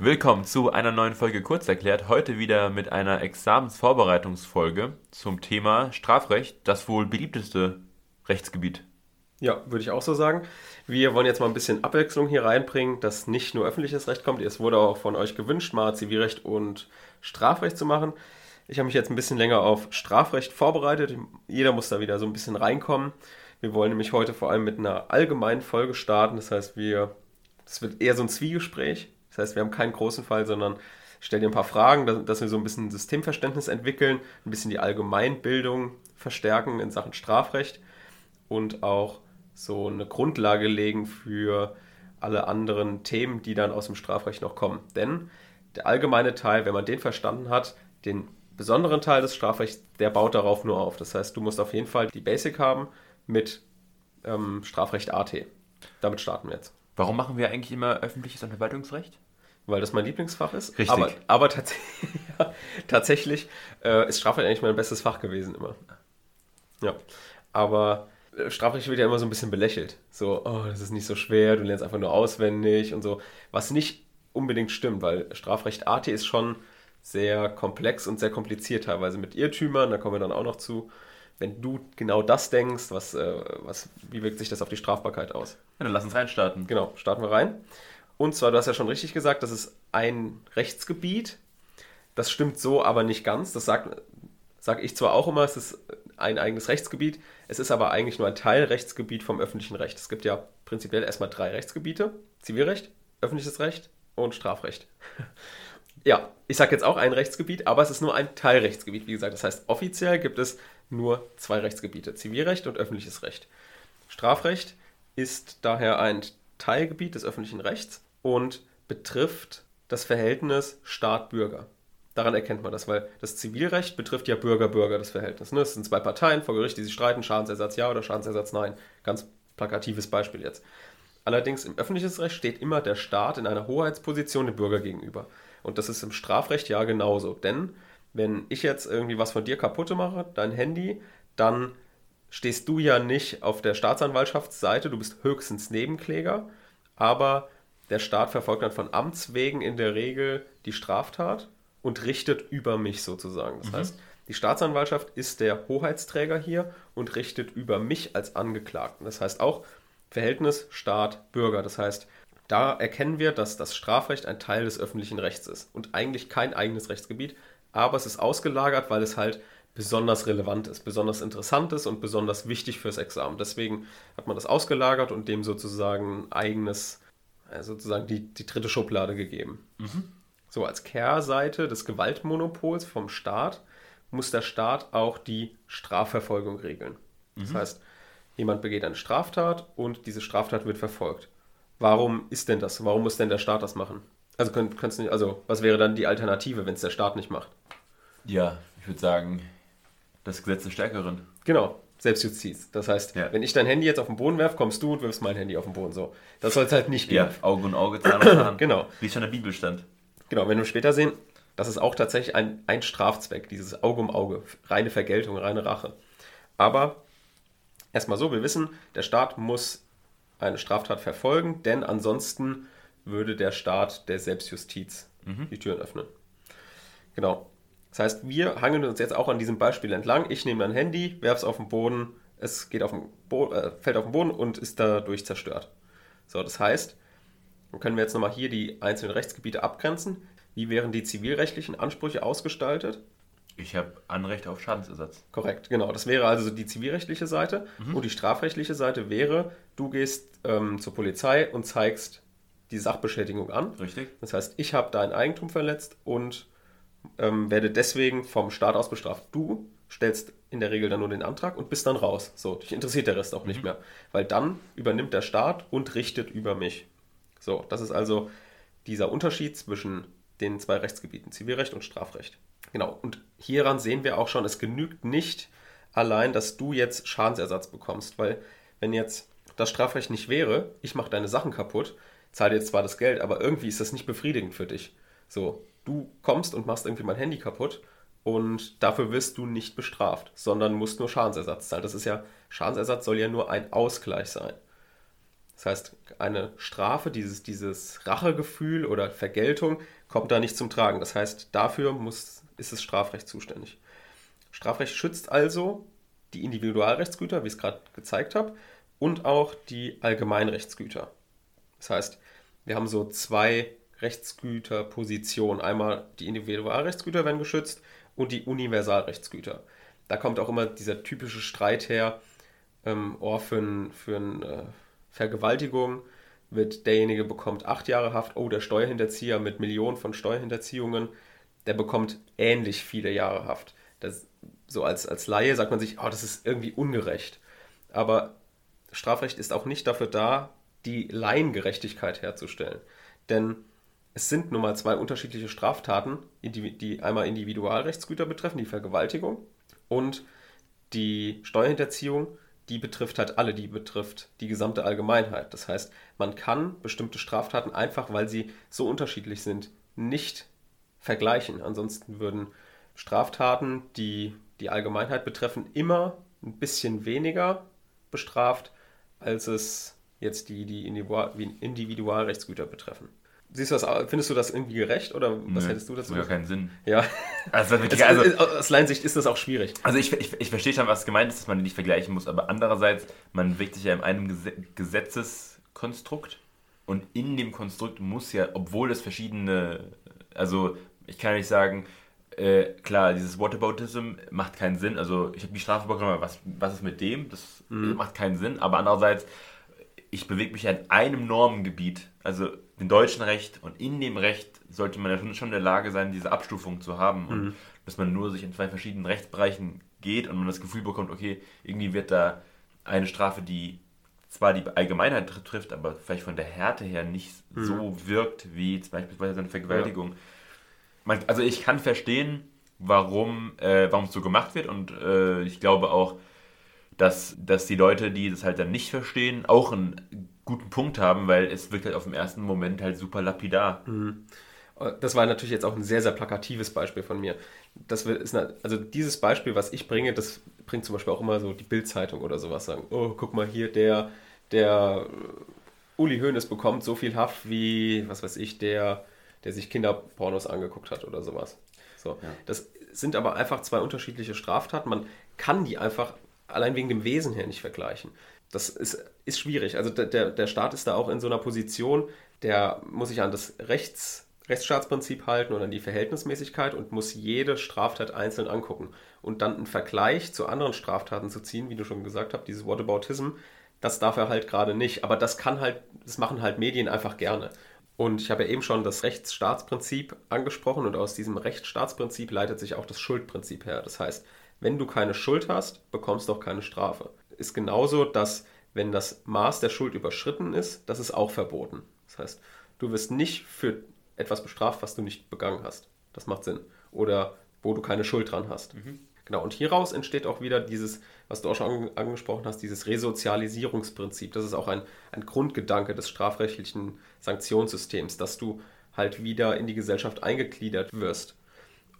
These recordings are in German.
Willkommen zu einer neuen Folge Kurzerklärt. Heute wieder mit einer Examensvorbereitungsfolge zum Thema Strafrecht, das wohl beliebteste Rechtsgebiet. Ja, würde ich auch so sagen. Wir wollen jetzt mal ein bisschen Abwechslung hier reinbringen, dass nicht nur öffentliches Recht kommt. Es wurde auch von euch gewünscht, mal Zivilrecht und Strafrecht zu machen. Ich habe mich jetzt ein bisschen länger auf Strafrecht vorbereitet. Jeder muss da wieder so ein bisschen reinkommen. Wir wollen nämlich heute vor allem mit einer allgemeinen Folge starten. Das heißt, wir, es wird eher so ein Zwiegespräch. Das heißt, wir haben keinen großen Fall, sondern stellen dir ein paar Fragen, dass wir so ein bisschen Systemverständnis entwickeln, ein bisschen die Allgemeinbildung verstärken in Sachen Strafrecht und auch so eine Grundlage legen für alle anderen Themen, die dann aus dem Strafrecht noch kommen. Denn der allgemeine Teil, wenn man den verstanden hat, den besonderen Teil des Strafrechts, der baut darauf nur auf. Das heißt, du musst auf jeden Fall die Basic haben mit ähm, Strafrecht AT. Damit starten wir jetzt. Warum machen wir eigentlich immer öffentliches und Verwaltungsrecht? Weil das mein Lieblingsfach ist. Richtig. Aber, aber tats ja, tatsächlich äh, ist Strafrecht eigentlich mein bestes Fach gewesen immer. Ja. Aber äh, Strafrecht wird ja immer so ein bisschen belächelt. So, oh, das ist nicht so schwer, du lernst einfach nur auswendig und so. Was nicht unbedingt stimmt, weil Strafrecht AT ist schon sehr komplex und sehr kompliziert teilweise mit Irrtümern, da kommen wir dann auch noch zu. Wenn du genau das denkst, was, äh, was, wie wirkt sich das auf die Strafbarkeit aus? Ja, dann lass uns reinstarten. Genau, starten wir rein. Und zwar, du hast ja schon richtig gesagt, das ist ein Rechtsgebiet. Das stimmt so aber nicht ganz. Das sage sag ich zwar auch immer, es ist ein eigenes Rechtsgebiet, es ist aber eigentlich nur ein Teilrechtsgebiet vom öffentlichen Recht. Es gibt ja prinzipiell erstmal drei Rechtsgebiete: Zivilrecht, öffentliches Recht und Strafrecht. ja, ich sage jetzt auch ein Rechtsgebiet, aber es ist nur ein Teilrechtsgebiet, wie gesagt. Das heißt, offiziell gibt es nur zwei Rechtsgebiete: Zivilrecht und öffentliches Recht. Strafrecht ist daher ein Teilgebiet des öffentlichen Rechts und betrifft das Verhältnis Staat-Bürger. Daran erkennt man das, weil das Zivilrecht betrifft ja Bürger-Bürger das Verhältnis. Ne? Es sind zwei Parteien vor Gericht, die sich streiten, Schadensersatz ja oder Schadensersatz nein. Ganz plakatives Beispiel jetzt. Allerdings im öffentlichen Recht steht immer der Staat in einer Hoheitsposition dem Bürger gegenüber. Und das ist im Strafrecht ja genauso. Denn wenn ich jetzt irgendwie was von dir kaputt mache, dein Handy, dann stehst du ja nicht auf der Staatsanwaltschaftsseite, du bist höchstens Nebenkläger, aber der Staat verfolgt dann von Amts wegen in der Regel die Straftat und richtet über mich sozusagen. Das mhm. heißt, die Staatsanwaltschaft ist der Hoheitsträger hier und richtet über mich als Angeklagten. Das heißt auch Verhältnis Staat-Bürger. Das heißt, da erkennen wir, dass das Strafrecht ein Teil des öffentlichen Rechts ist und eigentlich kein eigenes Rechtsgebiet, aber es ist ausgelagert, weil es halt besonders relevant ist, besonders interessant ist und besonders wichtig fürs Examen. Deswegen hat man das ausgelagert und dem sozusagen ein eigenes, sozusagen die, die dritte Schublade gegeben. Mhm. So als Kehrseite des Gewaltmonopols vom Staat muss der Staat auch die Strafverfolgung regeln. Mhm. Das heißt, jemand begeht eine Straftat und diese Straftat wird verfolgt. Warum ist denn das? Warum muss denn der Staat das machen? Also, könnt, nicht, also was wäre dann die Alternative, wenn es der Staat nicht macht? Ja, ich würde sagen, das Gesetz des Stärkeren. Genau, Selbstjustiz. Das heißt, ja. wenn ich dein Handy jetzt auf den Boden werfe, kommst du und wirfst mein Handy auf den Boden. So. Das soll es halt nicht geben. Ja, Auge und Auge, Zahn und Zahn. genau. Wie es schon in der Bibel stand. Genau, wenn wir später sehen, das ist auch tatsächlich ein, ein Strafzweck, dieses Auge um Auge. Reine Vergeltung, reine Rache. Aber erstmal so, wir wissen, der Staat muss eine Straftat verfolgen, denn ansonsten würde der Staat der Selbstjustiz mhm. die Türen öffnen. Genau. Das heißt, wir hangeln uns jetzt auch an diesem Beispiel entlang. Ich nehme mein Handy, werfe es auf den Boden, es geht auf den Bo äh, fällt auf den Boden und ist dadurch zerstört. So, das heißt, dann können wir jetzt nochmal hier die einzelnen Rechtsgebiete abgrenzen. Wie wären die zivilrechtlichen Ansprüche ausgestaltet? Ich habe Anrecht auf Schadensersatz. Korrekt, genau. Das wäre also die zivilrechtliche Seite. Mhm. Und die strafrechtliche Seite wäre, du gehst ähm, zur Polizei und zeigst die Sachbeschädigung an. Richtig. Das heißt, ich habe dein Eigentum verletzt und ähm, werde deswegen vom Staat aus bestraft. Du stellst in der Regel dann nur den Antrag und bist dann raus. So, dich interessiert der Rest auch nicht mhm. mehr. Weil dann übernimmt der Staat und richtet über mich. So, das ist also dieser Unterschied zwischen den zwei Rechtsgebieten, Zivilrecht und Strafrecht. Genau, und hieran sehen wir auch schon, es genügt nicht allein, dass du jetzt Schadensersatz bekommst, weil wenn jetzt das Strafrecht nicht wäre, ich mache deine Sachen kaputt, zahle jetzt zwar das Geld, aber irgendwie ist das nicht befriedigend für dich. So, du kommst und machst irgendwie mein Handy kaputt und dafür wirst du nicht bestraft, sondern musst nur Schadensersatz zahlen. Das ist ja, Schadensersatz soll ja nur ein Ausgleich sein. Das heißt, eine Strafe, dieses, dieses Rachegefühl oder Vergeltung kommt da nicht zum Tragen. Das heißt, dafür muss, ist das Strafrecht zuständig. Strafrecht schützt also die Individualrechtsgüter, wie ich es gerade gezeigt habe, und auch die Allgemeinrechtsgüter. Das heißt, wir haben so zwei Rechtsgüterpositionen. Einmal die Individualrechtsgüter werden geschützt und die Universalrechtsgüter. Da kommt auch immer dieser typische Streit her, ähm, oh, für, für eine äh, Vergewaltigung wird derjenige bekommt acht Jahre Haft, oh, der Steuerhinterzieher mit Millionen von Steuerhinterziehungen, der bekommt ähnlich viele Jahre Haft. Das, so als, als Laie sagt man sich, oh, das ist irgendwie ungerecht. Aber Strafrecht ist auch nicht dafür da, die Laiengerechtigkeit herzustellen. Denn es sind nun mal zwei unterschiedliche Straftaten, die einmal Individualrechtsgüter betreffen, die Vergewaltigung und die Steuerhinterziehung, die betrifft halt alle, die betrifft die gesamte Allgemeinheit. Das heißt, man kann bestimmte Straftaten einfach, weil sie so unterschiedlich sind, nicht vergleichen. Ansonsten würden Straftaten, die die Allgemeinheit betreffen, immer ein bisschen weniger bestraft, als es jetzt die, die Individualrechtsgüter betreffen. Siehst du das, findest du das irgendwie gerecht oder was Nö, hättest du dazu? Das macht ja keinen Sinn. Ja. Also, Es- also, aus Laiensicht ist das auch schwierig. also ich, ich, ich verstehe schon, was gemeint ist, dass man die nicht vergleichen muss, aber andererseits, man bewegt sich ja in einem Gese Gesetzeskonstrukt und in dem Konstrukt muss ja, obwohl es verschiedene, also ich kann nicht sagen, äh, klar, dieses Whataboutism macht keinen Sinn, also ich habe die Strafe bekommen, aber was, was ist mit dem? Das macht keinen Sinn, aber andererseits, ich bewege mich ja in einem Normengebiet, also dem deutschen Recht und in dem Recht sollte man ja schon- in der Lage sein, diese Abstufung zu haben und dass man nur sich in zwei verschiedenen Rechtsbereichen geht und man das Gefühl bekommt, okay, irgendwie wird da eine Strafe, die zwar die Allgemeinheit tr- trifft, aber vielleicht von der Härte her nicht so wirkt wie zum Beispiel eine Vergewaltigung. Man, also ich kann verstehen, warum äh, warum es so gemacht wird und äh, ich glaube auch, dass, dass die Leute, die das halt dann nicht verstehen, auch einen guten Punkt haben, weil es wirkt halt auf den ersten Moment halt super lapidar. Das war natürlich jetzt auch ein sehr, sehr plakatives Beispiel von mir. Das ist eine, also dieses Beispiel, was ich bringe, das bringt zum Beispiel auch immer so die Bild-Zeitung oder sowas sagen. Oh, guck mal hier, der, der äh, Uli Hoeneß bekommt so viel Haft wie, was weiß ich, der, der sich Kinderpornos angeguckt hat oder sowas. So. Das sind aber einfach zwei unterschiedliche Straftaten. Man kann die einfach allein wegen dem Wesen her nicht vergleichen. Das ist, ist schwierig. Also der- der, Staat ist da auch in so einer Position, der muss sich an das Rechts, Rechtsstaatsprinzip halten und an die Verhältnismäßigkeit und muss jede Straftat einzeln angucken. Und dann einen Vergleich zu anderen Straftaten zu ziehen, wie du schon gesagt hast, dieses Whataboutism, das darf er halt gerade nicht. Aber das kann halt, das machen halt Medien einfach gerne. Und ich habe ja eben schon das Rechtsstaatsprinzip angesprochen und aus diesem Rechtsstaatsprinzip leitet sich auch das Schuldprinzip her. Das heißt, wenn du keine Schuld hast, bekommst du auch keine Strafe. Ist genauso, dass wenn das Maß der Schuld überschritten ist, das ist auch verboten. Das heißt, du wirst nicht für etwas bestraft, was du nicht begangen hast. Das macht Sinn. Oder wo du keine Schuld dran hast. Genau, und hieraus entsteht auch wieder dieses, was du auch schon ange- angesprochen hast, dieses Resozialisierungsprinzip. Das ist auch ein, ein Grundgedanke des strafrechtlichen Sanktionssystems, dass du halt wieder in die Gesellschaft eingegliedert wirst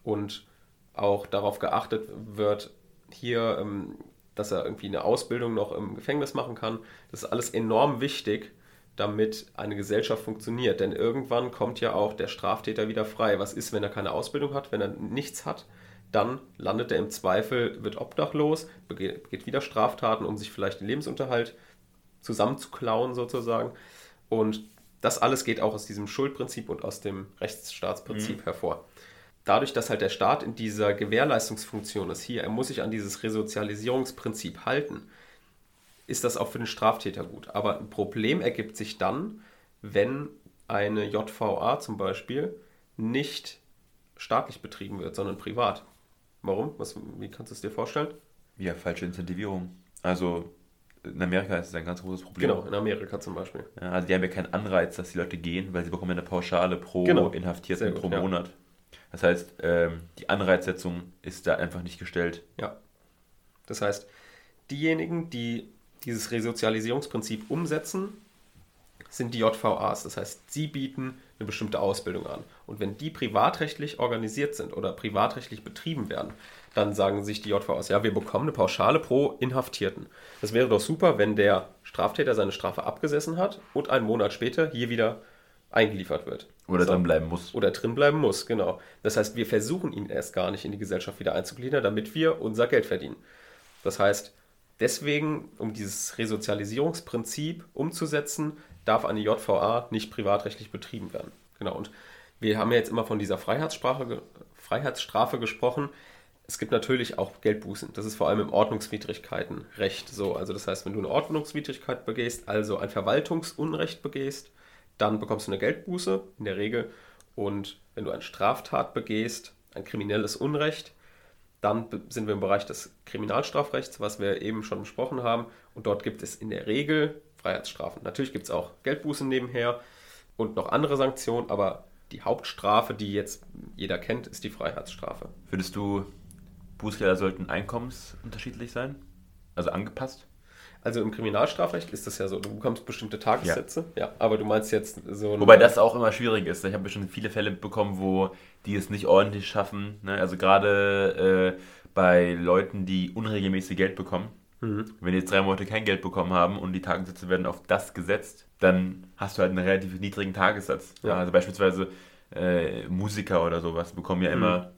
und auch darauf geachtet wird, hier, ähm, dass er irgendwie eine Ausbildung noch im Gefängnis machen kann. Das ist alles enorm wichtig, damit eine Gesellschaft funktioniert. Denn irgendwann kommt ja auch der Straftäter wieder frei. Was ist, wenn er keine Ausbildung hat, wenn er nichts hat? Dann landet er im Zweifel, wird obdachlos, begeht, wieder Straftaten, um sich vielleicht den Lebensunterhalt zusammenzuklauen sozusagen. Und das alles geht auch aus diesem Schuldprinzip und aus dem Rechtsstaatsprinzip hervor. Dadurch, dass halt der Staat in dieser Gewährleistungsfunktion ist, hier, er muss sich an dieses Resozialisierungsprinzip halten, ist das auch für den Straftäter gut. Aber ein Problem ergibt sich dann, wenn eine JVA zum Beispiel nicht staatlich betrieben wird, sondern privat. Warum? Was, wie kannst du es dir vorstellen? Ja, falsche Incentivierung. Also in Amerika ist es ein ganz großes Problem. Genau, in Amerika zum Beispiel. Ja, also die haben ja keinen Anreiz, dass die Leute gehen, weil sie bekommen ja eine Pauschale pro Genau. Inhaftierten gut, pro ja. Das heißt, ähm, die Anreizsetzung ist da einfach nicht gestellt. Ja. Das heißt, diejenigen, die dieses Resozialisierungsprinzip umsetzen, sind die JVAs. Das heißt, sie bieten eine bestimmte Ausbildung an. Und wenn die privatrechtlich organisiert sind oder privatrechtlich betrieben werden, dann sagen sich die JVAs, ja, wir bekommen eine Pauschale pro Inhaftierten. Das wäre doch super, wenn der Straftäter seine Strafe abgesessen hat und einen Monat später hier wieder eingeliefert wird. Oder So. drin bleiben muss. Oder drin bleiben muss, genau. Das heißt, wir versuchen ihn erst gar nicht in die Gesellschaft wieder einzugliedern, damit wir unser Geld verdienen. Das heißt, deswegen, um dieses Resozialisierungsprinzip umzusetzen, darf eine JVA nicht privatrechtlich betrieben werden. Genau. Und wir haben ja jetzt immer von dieser Freiheitssprache, Freiheitsstrafe gesprochen. Es gibt natürlich auch Geldbußen. Das ist vor allem im Ordnungswidrigkeitenrecht so. Also das heißt, wenn du eine Ordnungswidrigkeit begehst, also ein Verwaltungsunrecht begehst, dann bekommst du eine Geldbuße in der Regel. Und wenn du eine Straftat begehst, ein kriminelles Unrecht, dann sind wir im Bereich des Kriminalstrafrechts, was wir eben schon besprochen haben. Und dort gibt es in der Regel Freiheitsstrafen. Natürlich gibt es auch Geldbußen nebenher und noch andere Sanktionen, aber die Hauptstrafe, die jetzt jeder kennt, ist die Freiheitsstrafe. Findest du, Bußgelder sollten einkommensunterschiedlich sein? Also angepasst? Also im Kriminalstrafrecht ist das ja so, du bekommst bestimmte Tagessätze, ja, aber du meinst jetzt so Wobei das auch immer schwierig ist. Ich habe schon viele Fälle bekommen, wo die es nicht ordentlich schaffen. Ne? Also gerade äh, bei Leuten, die unregelmäßig Geld bekommen. Wenn die jetzt drei Monate kein Geld bekommen haben und die Tagessätze werden auf das gesetzt, dann hast du halt einen relativ niedrigen Tagessatz. Ja. Also beispielsweise äh, Musiker oder sowas bekommen ja immer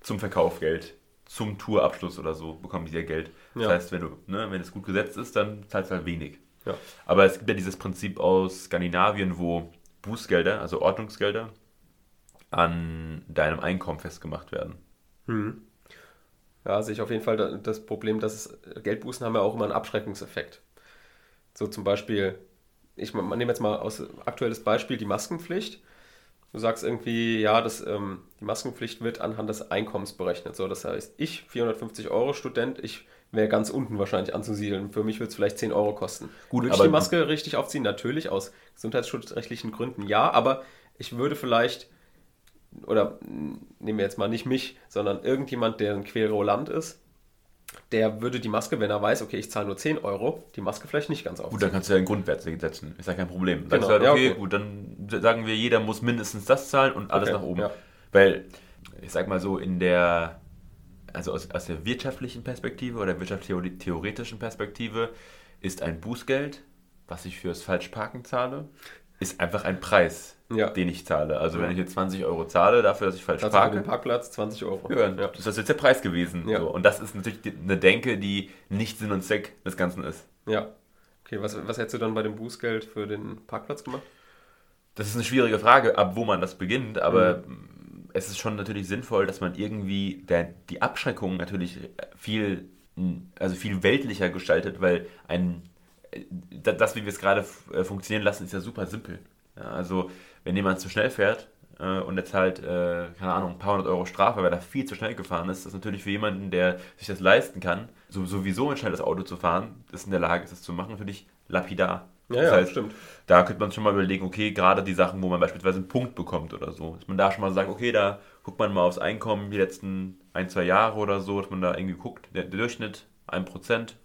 zum Verkauf Geld, zum Tourabschluss oder so bekommen die ja Geld. Das Ja. heißt, wenn du, ne, wenn es gut gesetzt ist, dann zahlst du halt wenig. Ja. Aber es gibt ja dieses Prinzip aus Skandinavien, wo Bußgelder, also Ordnungsgelder, an deinem Einkommen festgemacht werden. Hm. Ja, sehe ich auf jeden Fall da- das Problem, dass es, Geldbußen haben ja auch immer einen Abschreckungseffekt. So zum Beispiel, ich man nehme jetzt mal aus aktuelles Beispiel die Maskenpflicht. Du sagst irgendwie, ja, das, ähm, die Maskenpflicht wird anhand des Einkommens berechnet. So, das heißt, ich, 450 Euro Student, ich wäre ganz unten wahrscheinlich anzusiedeln. Für mich wird es vielleicht 10 Euro kosten. Gut, würde ich die Maske richtig aufziehen? Natürlich, aus gesundheitsschutzrechtlichen Gründen ja, aber ich würde vielleicht oder nehmen wir jetzt mal nicht mich, sondern irgendjemand, der ein Querulant ist, der würde die Maske, wenn er weiß, okay, ich zahle nur 10 Euro, die Maske vielleicht nicht ganz aufziehen. Gut, dann kannst du ja einen Grundwert setzen. Ist ja kein Problem. Sagst Genau, du halt, ja, okay, okay. gut, dann sagen wir, jeder muss mindestens das zahlen und alles Okay, nach oben. ja. Weil, ich sag mal so, in der, also aus, aus der wirtschaftlichen Perspektive oder wirtschaftstheoretischen Perspektive ist ein Bußgeld, was ich fürs Falschparken zahle, ist einfach ein Preis, Ja. den ich zahle. Also Ja. wenn ich jetzt 20 Euro zahle dafür, dass ich falsch Also für den parke, Parkplatz 20 Euro. ja, das ist jetzt der Preis gewesen. Ja. So. Und das ist natürlich eine Denke, die nicht Sinn und Zweck des Ganzen ist. Ja. Okay, was, was hättest du dann bei dem Bußgeld für den Parkplatz gemacht? Das ist eine schwierige Frage, ab wo man das beginnt, aber Mhm. es ist schon natürlich sinnvoll, dass man irgendwie der, die Abschreckung natürlich viel, also viel weltlicher gestaltet, weil ein, das, das, wie wir es gerade äh, funktionieren lassen, ist ja super simpel. Ja, also wenn jemand zu schnell fährt äh, und er zahlt, äh, keine Ahnung, ein paar hundert Euro Strafe, weil er viel zu schnell gefahren ist, das ist natürlich für jemanden, der sich das leisten kann, so, sowieso ein schnelles Auto zu fahren, das in der Lage ist, das zu machen, natürlich lapidar. Ja, das ja, heißt, stimmt. da könnte man schon mal überlegen, okay, gerade die Sachen, wo man beispielsweise einen Punkt bekommt oder so, dass man da schon mal sagt, okay, da guckt man mal aufs Einkommen die letzten ein, zwei Jahre oder so, dass man da irgendwie guckt, der, der Durchschnitt, ein Prozent.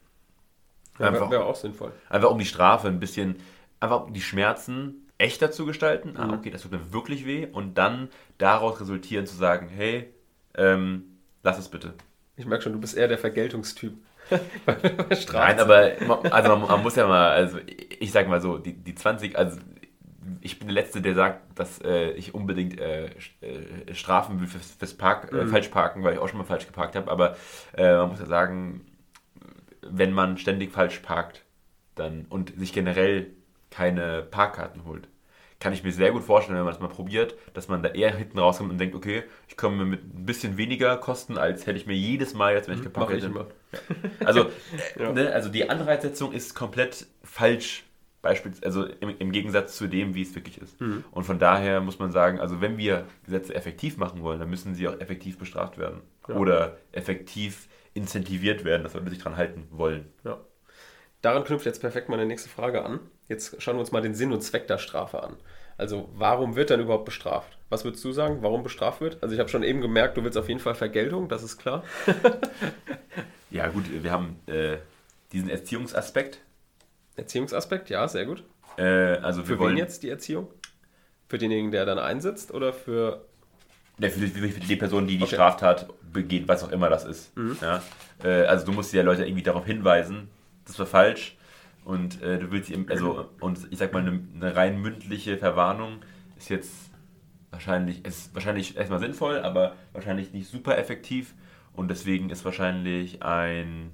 Einfach, Wäre wär auch sinnvoll. einfach um die Strafe ein bisschen, einfach um die Schmerzen echter zu gestalten. Ah, Mhm. okay, das tut mir wirklich weh. Und dann daraus resultieren zu sagen, hey, ähm, lass es bitte. Ich merke schon, du bist eher der Vergeltungstyp. Nein, aber man- also man, man muss ja mal, also ich sag mal so, die, die 20, also ich bin der Letzte, der sagt, dass äh, ich unbedingt äh, äh, strafen will fürs, fürs Park, äh, Mhm. Falschparken, weil ich auch schon mal falsch geparkt habe. Aber äh, man muss ja sagen, wenn man ständig falsch parkt dann, und sich generell keine Parkkarten holt, kann ich mir sehr gut vorstellen, wenn man das mal probiert, dass man da eher hinten rauskommt und denkt, okay, ich komme mit ein bisschen weniger Kosten, als hätte ich mir jedes Mal jetzt, wenn ich geparkt Mach ich hätte. immer. Also, Ja. ne, also die Anreizsetzung ist komplett falsch, beispielsweise, also im, im Gegensatz zu dem, wie es wirklich ist. Mhm. Und von daher muss man sagen, also wenn wir Gesetze effektiv machen wollen, dann müssen sie auch effektiv bestraft werden. Ja. Oder effektiv incentiviert werden, dass Leute sich dran halten wollen. Ja. Daran knüpft jetzt perfekt meine nächste Frage an. Jetzt schauen wir uns mal den Sinn und Zweck der Strafe an. Also, warum wird dann überhaupt bestraft? Was würdest du sagen, warum bestraft wird? Also, ich habe schon eben gemerkt, du willst auf jeden Fall Vergeltung, das ist klar. Ja gut, wir haben äh, diesen Erziehungsaspekt. Erziehungsaspekt, ja, sehr gut. Äh, also wir Für wollen wen jetzt die Erziehung? Für denjenigen, der dann einsitzt oder für. Ja, für, die, für die Person, die die Okay. Straftat begeht, was auch immer das ist. Ja? Äh, also du musst ja Leute irgendwie darauf hinweisen, das war falsch. Und äh, du willst ihm, also, und ich sag mal, eine, eine rein mündliche Verwarnung ist jetzt wahrscheinlich, ist wahrscheinlich erstmal sinnvoll, aber wahrscheinlich nicht super effektiv. Und deswegen ist wahrscheinlich ein,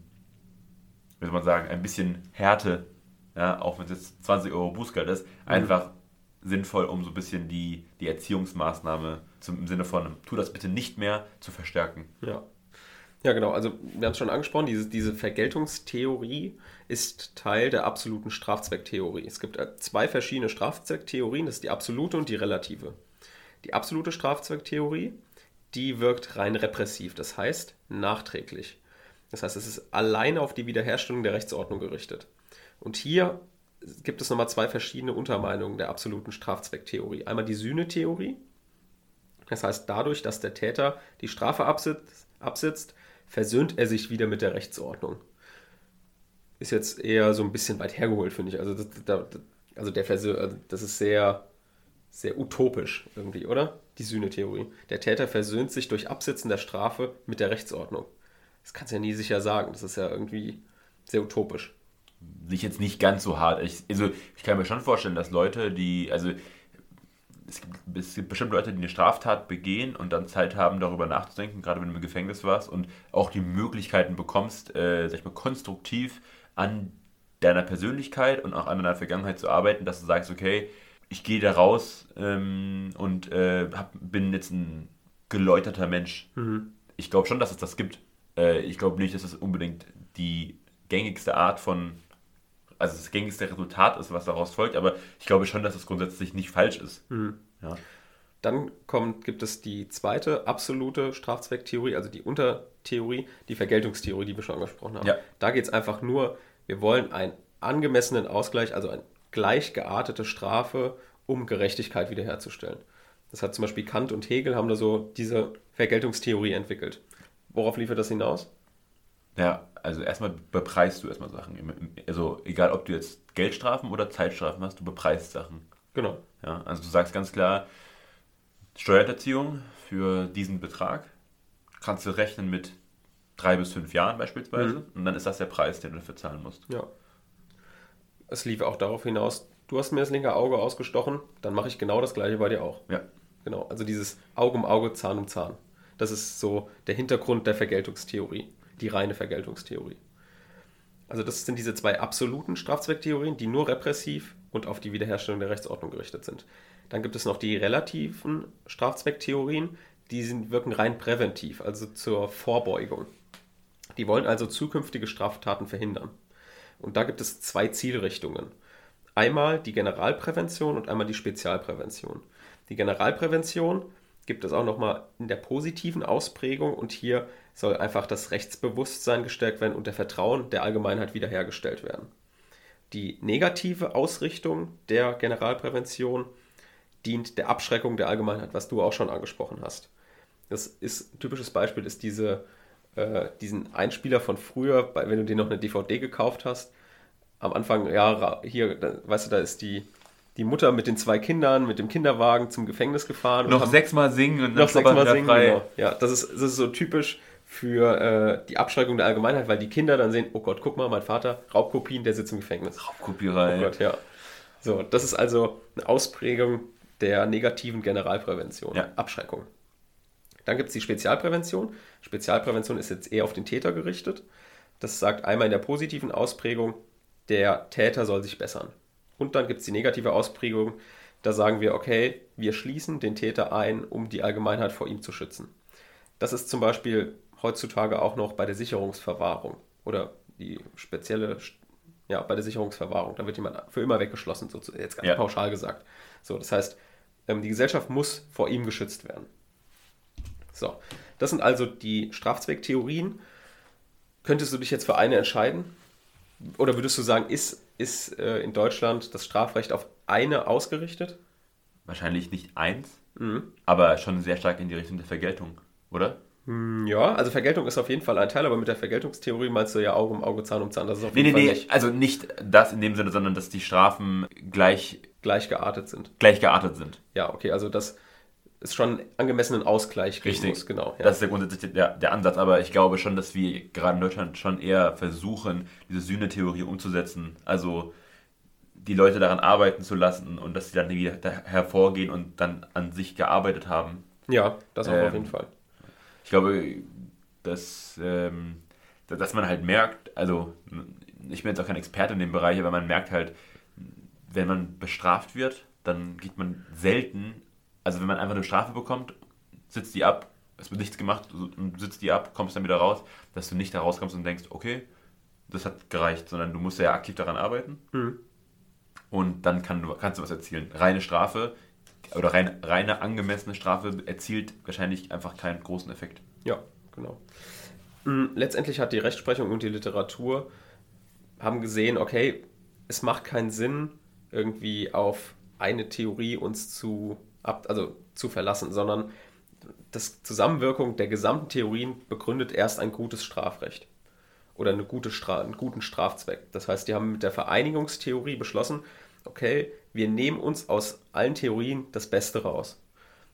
wie soll man sagen, ein bisschen Härte, ja, auch wenn es jetzt 20 Euro Bußgeld ist, einfach sinnvoll, um so ein bisschen die, die Erziehungsmaßnahme zum, im Sinne von, tu das bitte nicht mehr, zu verstärken. Ja. Ja, genau. Also, wir haben es schon angesprochen, diese, diese Vergeltungstheorie ist Teil der absoluten Strafzwecktheorie. Es gibt äh, zwei verschiedene Strafzwecktheorien, das ist die absolute und die relative. Die absolute Strafzwecktheorie, die wirkt rein repressiv, das heißt nachträglich. Das heißt, es ist allein auf die Wiederherstellung der Rechtsordnung gerichtet. Und hier gibt es nochmal zwei verschiedene Untermeinungen der absoluten Strafzwecktheorie. Einmal die Sühnetheorie, das heißt, dadurch, dass der Täter die Strafe absitzt, absitzt, versöhnt er sich wieder mit der Rechtsordnung. Ist jetzt eher so ein bisschen weit hergeholt, finde ich. Also, das, da- also der Versö also das ist sehr, sehr utopisch irgendwie, oder? Die Sühnetheorie. Der Täter versöhnt sich durch Absitzen der Strafe mit der Rechtsordnung. Das kannst du ja nie sicher sagen. Das ist ja irgendwie sehr utopisch. Sich jetzt nicht ganz so hart. Ich, also, ich kann mir schon vorstellen, dass Leute, die, also, es gibt, es gibt bestimmt Leute, die eine Straftat begehen und dann Zeit haben, darüber nachzudenken, gerade wenn du im Gefängnis warst und auch die Möglichkeiten bekommst, äh, sag ich mal, konstruktiv an deiner Persönlichkeit und auch an deiner Vergangenheit zu arbeiten, dass du sagst, okay, ich gehe da raus ähm, und äh, hab, bin jetzt ein geläuterter Mensch. Ich glaube schon, dass es das gibt. Äh, ich glaube nicht, dass es unbedingt die gängigste Art von, also das gängigste Resultat ist, was daraus folgt, aber ich glaube schon, dass es grundsätzlich nicht falsch ist. Ja. Dann kommt, gibt es die zweite absolute Strafzwecktheorie, also die Untertheorie, die Vergeltungstheorie, die wir schon angesprochen haben. Ja. Da geht es einfach nur, wir wollen einen angemessenen Ausgleich, also eine gleich geartete Strafe, um Gerechtigkeit wiederherzustellen. Das hat zum Beispiel Kant und Hegel haben da so diese Vergeltungstheorie entwickelt. Worauf liefert das hinaus? Ja, also erstmal bepreist du erstmal Sachen. Also egal, ob du jetzt Geldstrafen oder Zeitstrafen hast, du bepreist Sachen. Genau. Ja, also du sagst ganz klar, Steuererziehung für diesen Betrag kannst du rechnen mit drei bis fünf Jahren beispielsweise und dann ist das der Preis, den du dafür zahlen musst. Ja. Es lief auch darauf hinaus, du hast mir das linke Auge ausgestochen, dann mache ich genau das gleiche bei dir auch. Ja, Genau, also dieses Auge um Auge, Zahn um Zahn. Das ist so der Hintergrund der Vergeltungstheorie, die reine Vergeltungstheorie. Also das sind diese zwei absoluten Strafzwecktheorien, die nur repressiv und auf die Wiederherstellung der Rechtsordnung gerichtet sind. Dann gibt es noch die relativen Strafzwecktheorien, die sind, wirken rein präventiv, also zur Vorbeugung. Die wollen also zukünftige Straftaten verhindern. Und da gibt es zwei Zielrichtungen. Einmal die Generalprävention und einmal die Spezialprävention. Die Generalprävention gibt es auch nochmal in der positiven Ausprägung und hier soll einfach das Rechtsbewusstsein gestärkt werden und der Vertrauen der Allgemeinheit wiederhergestellt werden. Die negative Ausrichtung der Generalprävention dient der Abschreckung der Allgemeinheit, was du auch schon angesprochen hast. Das ist ein typisches Beispiel ist diese, äh, diesen Einspieler von früher, bei, wenn du dir noch eine DVD gekauft hast. Am Anfang, ja, hier, da, weißt du, da ist die, die Mutter mit den zwei Kindern mit dem Kinderwagen zum Gefängnis gefahren. und noch sechsmal singen und noch dann man sechsmal singen. Genau. Ja, das ist, das ist so typisch für äh, die Abschreckung der Allgemeinheit, weil die Kinder dann sehen, oh Gott, guck mal, mein Vater, Raubkopien, der sitzt im Gefängnis. Raubkopierei. Oh Gott, ja. So, das ist also eine Ausprägung der negativen Generalprävention, Ja. Abschreckung. Dann gibt es die Spezialprävention. Spezialprävention ist jetzt eher auf den Täter gerichtet. Das sagt einmal in der positiven Ausprägung, der Täter soll sich bessern. Und dann gibt es die negative Ausprägung, da sagen wir, okay, wir schließen den Täter ein, um die Allgemeinheit vor ihm zu schützen. Das ist zum Beispiel heutzutage auch noch bei der Sicherungsverwahrung oder die spezielle, ja, bei der Sicherungsverwahrung. Da wird jemand für immer weggeschlossen, so jetzt ganz Ja. pauschal gesagt. So, das heißt, ähm, die Gesellschaft muss vor ihm geschützt werden. So, das sind also die Strafzwecktheorien. Könntest du dich jetzt für eine entscheiden? Oder würdest du sagen, ist, ist äh, in Deutschland das Strafrecht auf eine ausgerichtet? Wahrscheinlich nicht eins, Mhm. aber schon sehr stark in die Richtung der Vergeltung, oder? Hm, Ja, also Vergeltung ist auf jeden Fall ein Teil, aber mit der Vergeltungstheorie meinst du ja Auge um Auge, Zahn um Zahn. Das ist auf Nee, jeden nee, Fall nee, nicht. also nicht das in dem Sinne, sondern dass die Strafen gleich gleich geartet sind. gleich geartet sind. Ja, okay, also das ist schon einen angemessenen Ausgleich geben Richtig. muss, genau. Ja. Das ist der grundsätzlich der, der Ansatz, aber ich glaube schon, dass wir gerade in Deutschland schon eher versuchen, diese Sühne-Theorie umzusetzen. Also die Leute daran arbeiten zu lassen und dass sie dann wieder hervorgehen und dann an sich gearbeitet haben. ja, das auch Ähm, auf jeden Fall. Ich glaube, dass, ähm, dass man halt merkt, also ich bin jetzt auch kein Experte in dem Bereich, aber man merkt halt, wenn man bestraft wird, dann geht man selten, also wenn man einfach eine Strafe bekommt, sitzt die ab, es wird nichts gemacht, sitzt die ab, kommst dann wieder raus, dass du nicht da rauskommst und denkst, okay, das hat gereicht, sondern du musst ja aktiv daran arbeiten Mhm. und dann kann, kannst du was erzielen. Reine Strafe oder rein, reine angemessene Strafe erzielt wahrscheinlich einfach keinen großen Effekt. Ja, genau. Mm, Letztendlich hat die Rechtsprechung und die Literatur haben gesehen, okay, es macht keinen Sinn, irgendwie auf eine Theorie uns zu, ab, also zu verlassen, sondern das Zusammenwirkung der gesamten Theorien begründet erst ein gutes Strafrecht oder eine gute Stra einen guten Strafzweck. Das heißt, die haben mit der Vereinigungstheorie beschlossen, okay, wir nehmen uns aus allen Theorien das Beste raus.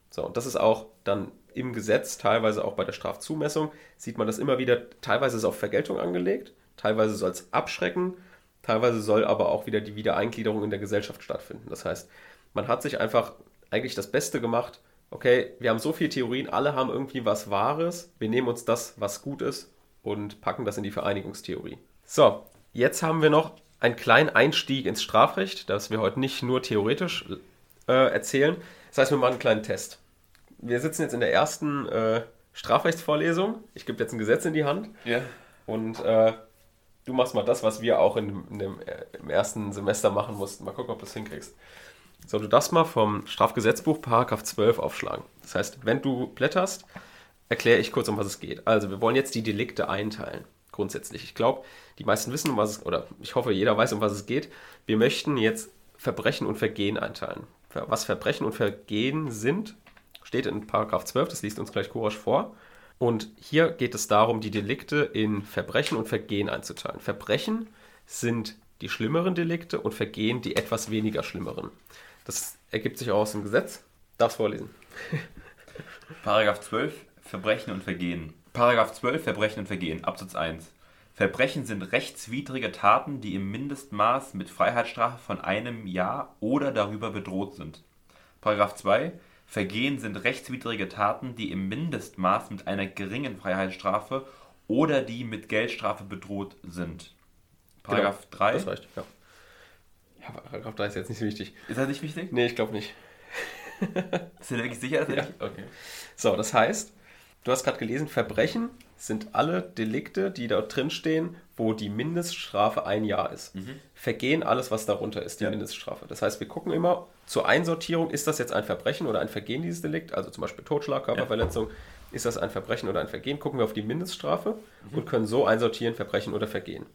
So, und das ist auch dann im Gesetz, teilweise auch bei der Strafzumessung, sieht man das immer wieder, teilweise ist es auf Vergeltung angelegt, teilweise soll es abschrecken, teilweise soll aber auch wieder die Wiedereingliederung in der Gesellschaft stattfinden. Das heißt, man hat sich einfach eigentlich das Beste gemacht, okay, wir haben so viele Theorien, alle haben irgendwie was Wahres, wir nehmen uns das, was gut ist und packen das in die Vereinigungstheorie. So, jetzt haben wir noch einen kleinen Einstieg ins Strafrecht, das wir heute nicht nur theoretisch äh, erzählen. Das heißt, wir machen einen kleinen Test. Wir sitzen jetzt in der ersten äh, Strafrechtsvorlesung. Ich gebe jetzt ein Gesetz in die Hand Ja. und äh, du machst mal das, was wir auch in, in dem, äh, im ersten Semester machen mussten. Mal gucken, ob du es hinkriegst. So, du darfst mal vom Strafgesetzbuch Paragraph 12 aufschlagen. Das heißt, wenn du blätterst, erkläre ich kurz, um was es geht. Also, wir wollen jetzt die Delikte einteilen. Grundsätzlich. Ich glaube, die meisten wissen, um was es, oder ich hoffe, jeder weiß, um was es geht. Wir möchten jetzt Verbrechen und Vergehen einteilen. Was Verbrechen und Vergehen sind, steht in Paragraph 12, das liest uns gleich Kurasch vor. Und hier geht es darum, die Delikte in Verbrechen und Vergehen einzuteilen. Verbrechen sind die schlimmeren Delikte und Vergehen die etwas weniger schlimmeren. Das ergibt sich auch aus dem Gesetz. Darfst vorlesen. Paragraph 12, Verbrechen und Vergehen. Paragraph 12, Verbrechen und Vergehen, Absatz 1. Verbrechen sind rechtswidrige Taten, die im Mindestmaß mit Freiheitsstrafe von einem Jahr oder darüber bedroht sind. Paragraph 2. Vergehen sind rechtswidrige Taten, die im Mindestmaß mit einer geringen Freiheitsstrafe oder die mit Geldstrafe bedroht sind. Paragraph 3. Das reicht, ja. Ja, Paragraph 3 ist jetzt nicht so wichtig. Ist das nicht wichtig? Nee, ich glaube nicht. Ist dir wirklich sicher? dass Ja. Okay. So, das heißt, du hast gerade gelesen, Verbrechen sind alle Delikte, die dort drin stehen, wo die Mindeststrafe ein Jahr ist. Vergehen alles, was darunter ist, die Ja. Mindeststrafe. Das heißt, wir gucken immer zur Einsortierung, ist das jetzt ein Verbrechen oder ein Vergehen, dieses Delikt, also zum Beispiel Totschlag, Körperverletzung, ist das ein Verbrechen oder ein Vergehen, gucken wir auf die Mindeststrafe und können so einsortieren, Verbrechen oder Vergehen.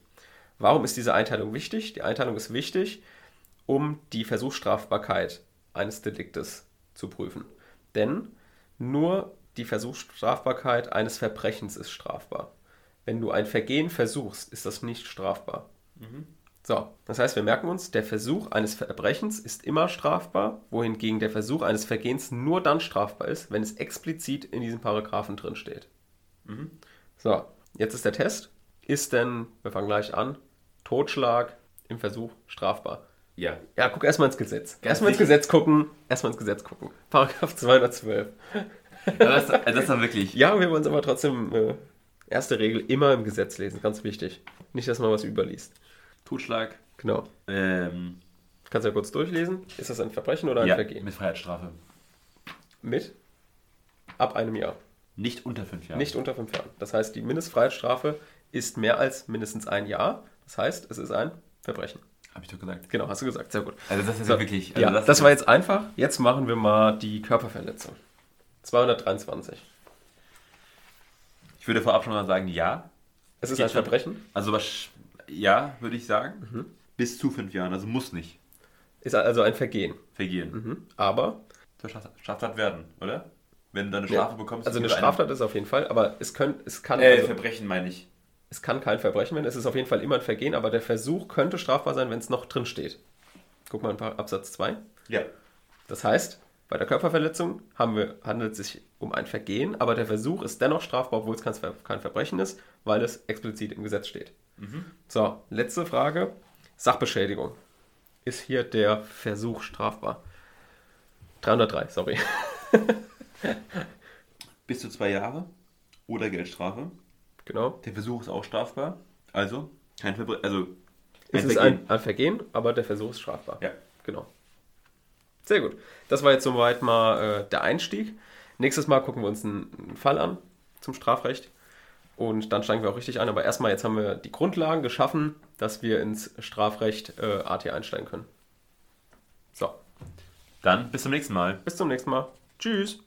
Warum ist diese Einteilung wichtig? Die Einteilung ist wichtig, um die Versuchsstrafbarkeit eines Deliktes zu prüfen. Denn nur die Versuchsstrafbarkeit eines Verbrechens ist strafbar. Wenn du ein Vergehen versuchst, ist das nicht strafbar. So, das heißt, wir merken uns, der Versuch eines Verbrechens ist immer strafbar, wohingegen der Versuch eines Vergehens nur dann strafbar ist, wenn es explizit in diesem Paragraphen drin steht. So, jetzt ist der Test. Ist denn, wir fangen gleich an, Totschlag im Versuch strafbar? Ja. Ja, guck erstmal ins Gesetz. Erstmal ins. Gesetz gucken. Erstmal ins Gesetz gucken. Paragraph 212. Das, das ist dann wirklich. Ja, wir wollen es aber trotzdem, äh, erste Regel, immer im Gesetz lesen. Ganz wichtig. Nicht, dass man was überliest. Totschlag. Genau. Ähm, Kannst du ja kurz durchlesen. Ist das ein Verbrechen oder ein ja, Vergehen? mit Freiheitsstrafe. Mit? Ab einem Jahr. Nicht unter fünf Jahren. Nicht unter fünf Jahren. Das heißt, die Mindestfreiheitsstrafe ist mehr als mindestens ein Jahr. Das heißt, es ist ein Verbrechen. Habe ich doch gesagt. Genau, hast du gesagt. Sehr gut. Also das ist So, ja wirklich. Also ja, das, ist- war jetzt einfach. Jetzt machen wir mal die Körperverletzung. 223. Ich würde vorab schon mal sagen, ja. Es ist ein schon. Verbrechen. Also was, ja, würde ich sagen. Mhm. Bis zu fünf Jahren. Also muss nicht Ist also ein Vergehen. vergehen. Mhm. Aber, Zur Straf- Straftat werden, oder? Wenn du eine Strafe bekommst. also eine Straftat ist auf jeden Fall, aber es, können, es, kann, Äh, also, Verbrechen meine ich. es kann kein Verbrechen werden. Es ist auf jeden Fall immer ein Vergehen, aber der Versuch könnte strafbar sein, wenn es noch drin steht. Guck mal in Absatz 2. Ja. Das heißt, bei der Körperverletzung haben wir, handelt es sich um ein Vergehen, aber der Versuch ist dennoch strafbar, obwohl es kein, kein Verbrechen ist, weil es explizit im Gesetz steht. So, letzte Frage. Sachbeschädigung. Ist hier der Versuch strafbar? 303, sorry. Bis zu zwei Jahre oder Geldstrafe. Genau. Der Versuch ist auch strafbar. Also kein Verbrechen. Also Es ist ein, ein Vergehen, aber der Versuch ist strafbar. Ja. Genau. Sehr gut. Das war jetzt soweit mal äh, der Einstieg. Nächstes Mal gucken wir uns einen, einen Fall an zum Strafrecht. Und dann steigen wir auch richtig ein. Aber erstmal, jetzt haben wir die Grundlagen geschaffen, dass wir ins Strafrecht äh, AT einsteigen können. So, Dann bis zum nächsten Mal. bis zum nächsten Mal. Tschüss.